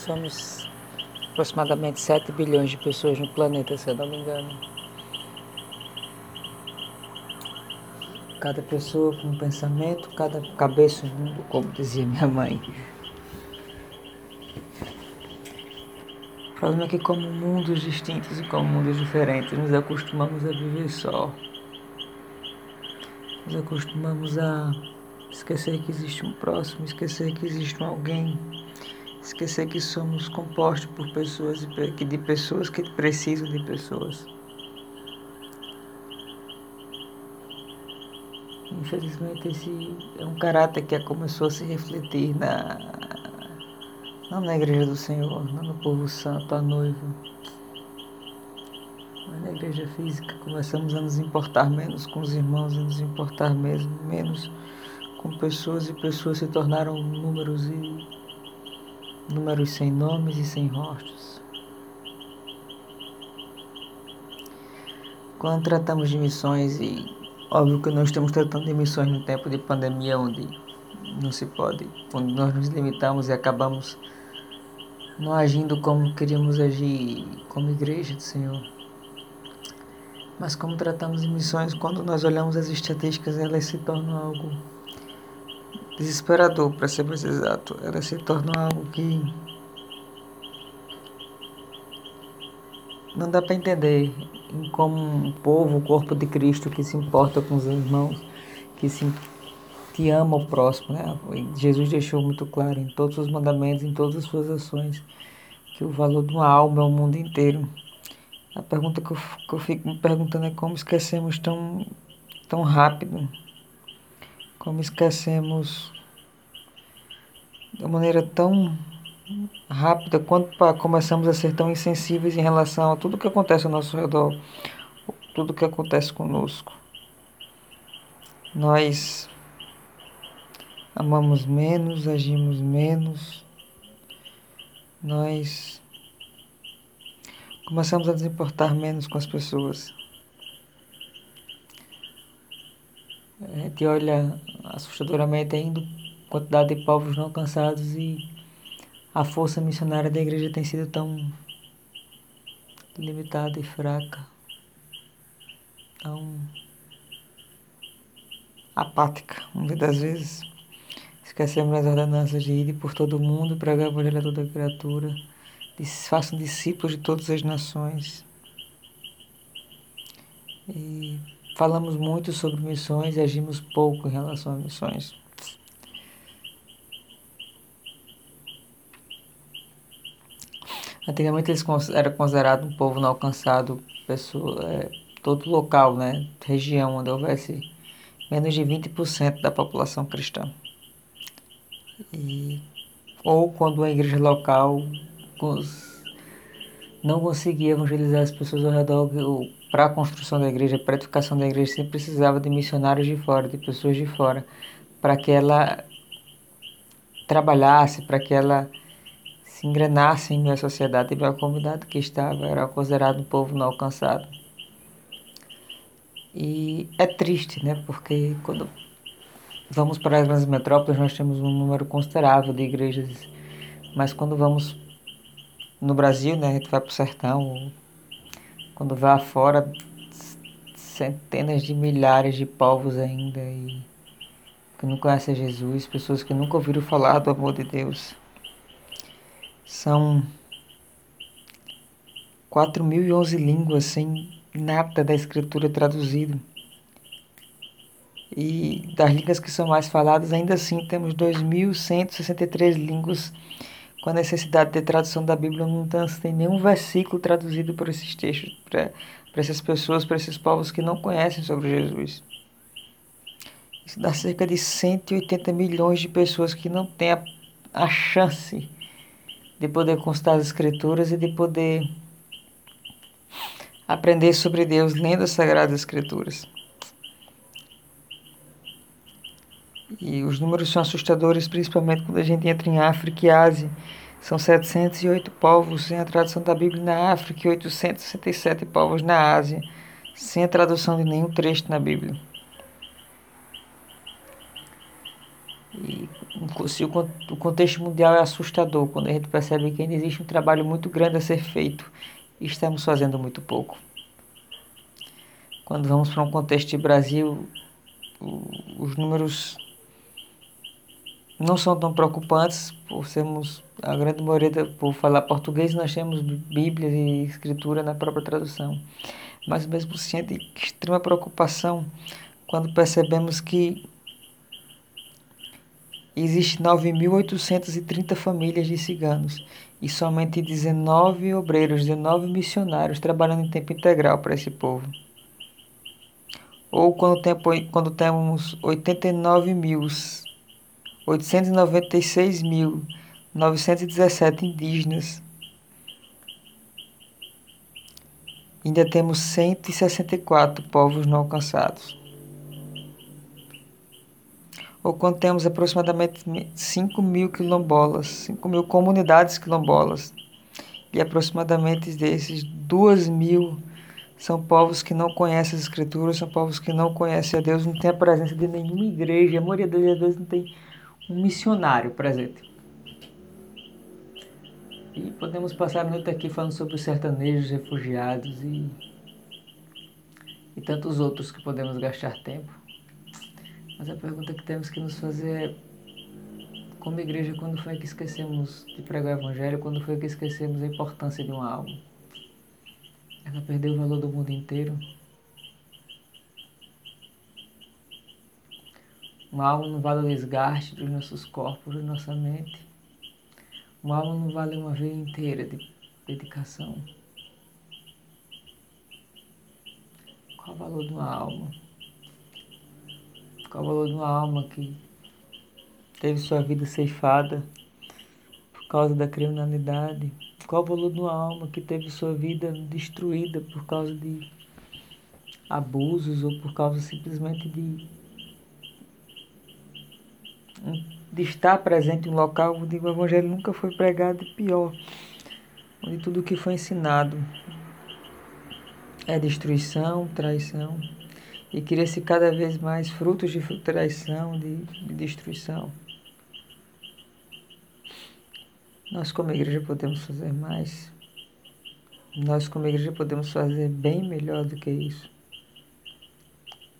Somos aproximadamente 7 bilhões de pessoas no planeta, se eu não me engano. Cada pessoa com um pensamento, cada cabeça um mundo, como dizia minha mãe. O problema é que como mundos distintos e como mundos diferentes, nos acostumamos a viver só. Nos acostumamos a esquecer que existe um próximo, esquecer que existe um alguém, esquecer que somos compostos por pessoas e de pessoas que precisam de pessoas. Infelizmente esse é um caráter que começou a se refletir na não na igreja do Senhor, não no povo santo, a noiva. Mas na igreja física começamos a nos importar menos com os irmãos, a nos importar mesmo, menos com pessoas e pessoas se tornaram números e números sem nomes e sem rostos. Quando tratamos de missões e óbvio que nós estamos tratando de missões no tempo de pandemia onde não se pode, onde nós nos limitamos e acabamos não agindo como queríamos agir como igreja do Senhor. Mas como tratamos de missões, quando nós olhamos as estatísticas, elas se tornam algo desesperador, para ser mais exato. Ela se torna algo que não dá para entender em como um povo, o corpo de Cristo que se importa com os irmãos, que se que ama o próximo, né? Jesus deixou muito claro em todos os mandamentos, em todas as suas ações, que o valor de uma alma é o mundo inteiro. A pergunta que eu, que eu fico me perguntando é como esquecemos tão, tão rápido como esquecemos de maneira tão rápida quando começamos a ser tão insensíveis em relação a tudo que acontece ao nosso redor, tudo que acontece conosco. Nós amamos menos, agimos menos, nós começamos a nos importar menos com as pessoas. A gente olha assustadoramente ainda a quantidade de povos não alcançados e a força missionária da igreja tem sido tão limitada e fraca, tão apática, muitas das vezes. Esquecemos as ordenanças de ir por todo mundo, pregar o evangelho a toda criatura, façam discípulos de todas as nações. E Falamos muito sobre missões e agimos pouco em relação a missões. Antigamente eles eram considerados um povo não alcançado, pessoa, é, todo local, né, região onde houvesse menos de 20% da população cristã. E, ou quando a igreja local não conseguia evangelizar as pessoas ao redor, para a construção da igreja, para a edificação da igreja, sempre precisava de missionários de fora, de pessoas de fora, para que ela trabalhasse, para que ela se engrenasse em meio sociedade e meio à comunidade que estava, era considerado um povo não alcançado. E é triste, né? Porque quando vamos para as grandes metrópoles, nós temos um número considerável de igrejas, mas quando vamos no Brasil, né, a gente vai para o sertão, quando vá fora, centenas de milhares de povos ainda e que não conhecem Jesus, pessoas que nunca ouviram falar do amor de Deus. São 4.011 línguas sem nada da escritura traduzida. E das línguas que são mais faladas, ainda assim temos 2.163 línguas com a necessidade de tradução da Bíblia, não tem nenhum versículo traduzido por esses textos, para essas pessoas, para esses povos que não conhecem sobre Jesus. Isso dá cerca de 180 milhões de pessoas que não têm a, a chance de poder constar as Escrituras e de poder aprender sobre Deus lendo as Sagradas Escrituras. E os números são assustadores, principalmente quando a gente entra em África e Ásia. São 708 povos sem a tradução da Bíblia na África e 867 povos na Ásia, sem a tradução de nenhum trecho na Bíblia. E se o, contexto mundial é assustador, quando a gente percebe que ainda existe um trabalho muito grande a ser feito e estamos fazendo muito pouco. Quando vamos para um contexto de Brasil, os números não são tão preocupantes por sermos a grande maioria por falar português nós temos Bíblia e escritura na própria tradução. Mas mesmo assim, extrema preocupação quando percebemos que existe 9.830 famílias de ciganos e somente 19 obreiros, 19 missionários trabalhando em tempo integral para esse povo. Ou quando, tem, quando temos 89.896.917 indígenas. Ainda temos 164 povos não alcançados. Ou quando temos aproximadamente 5 mil quilombolas, 5 mil comunidades quilombolas, e aproximadamente desses 2 mil são povos que não conhecem as escrituras, são povos que não conhecem a Deus, não tem a presença de nenhuma igreja, a maioria deles não tem um missionário presente. E podemos passar a noite aqui falando sobre os sertanejos, refugiados e, e tantos outros que podemos gastar tempo. Mas a pergunta que temos que nos fazer é como igreja, quando foi que esquecemos de pregar o evangelho, quando foi que esquecemos a importância de uma alma? Ela perdeu o valor do mundo inteiro. Uma alma não vale o desgaste dos nossos corpos, da nossa mente. Uma alma não vale uma vida inteira de dedicação. Qual o valor de uma alma? Qual o valor de uma alma que teve sua vida ceifada por causa da criminalidade? Qual o valor de uma alma que teve sua vida destruída por causa de abusos ou por causa simplesmente de, de estar presente em um local onde o Evangelho nunca foi pregado e pior, onde tudo o que foi ensinado é destruição, traição, e cria-se cada vez mais frutos de traição, de, de destruição. Nós, como igreja, podemos fazer mais. Nós, como igreja, podemos fazer bem melhor do que isso.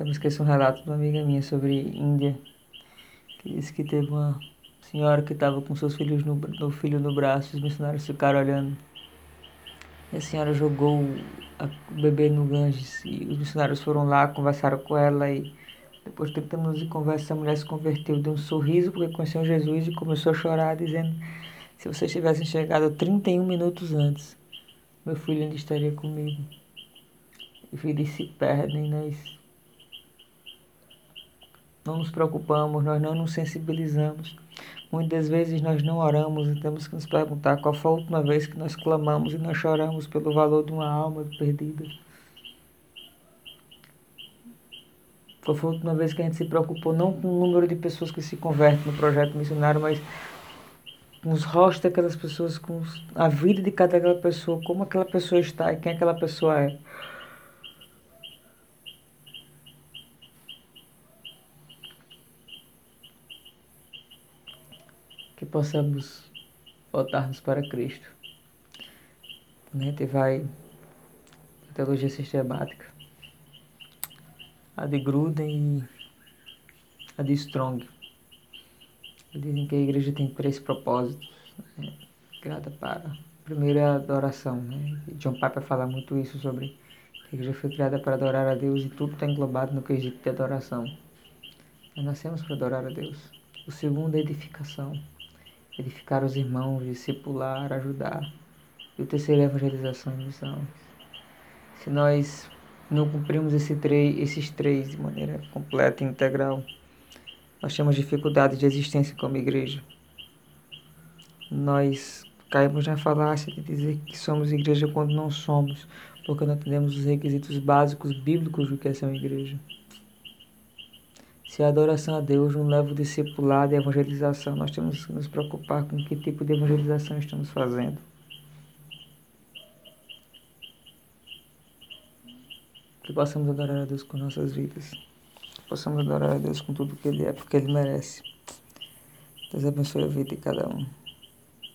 Me esqueci um relato de uma amiga minha sobre Índia, disse que teve uma senhora que estava com seus filhos no, no filho no braço, os missionários ficaram olhando. E a senhora jogou o bebê no Ganges e os missionários foram lá, conversaram com ela e depois de 30 minutos de conversa, a mulher se converteu, deu um sorriso porque conheceu Jesus e começou a chorar, dizendo se vocês tivessem chegado 31 minutos antes, meu filho ainda estaria comigo. E vidas se perdem, nós não nos preocupamos, nós não nos sensibilizamos. Muitas vezes nós não oramos e temos que nos perguntar qual foi a última vez que nós clamamos e nós choramos pelo valor de uma alma perdida. Qual foi a última vez que a gente se preocupou não com o número de pessoas que se convertem no projeto missionário, mas com os rostos daquelas pessoas, com a vida de cada aquela pessoa, como aquela pessoa está e quem aquela pessoa é. Possamos voltarmos para Cristo. A gente vai a teologia sistemática, a de Gruden e a de Strong. Dizem que a igreja tem três propósitos. Né? Criada para. Primeiro é a adoração. Né? John Piper fala muito isso sobre que a igreja foi criada para adorar a Deus e tudo está englobado no quesito de adoração. Nós nascemos para adorar a Deus. O segundo é edificação. Edificar os irmãos, discipular, ajudar. E o terceiro é evangelização e missão. Se nós não cumprimos esse esses três de maneira completa e integral, nós temos dificuldade de existência como igreja. Nós caímos na falácia de dizer que somos igreja quando não somos, porque não temos os requisitos básicos bíblicos do que é ser uma igreja. Se a adoração a Deus não leva o discipulado e a evangelização, nós temos que nos preocupar com que tipo de evangelização estamos fazendo. Que possamos adorar a Deus com nossas vidas possamos adorar a Deus com tudo que Ele é, porque Ele merece. Deus abençoe a vida de cada um.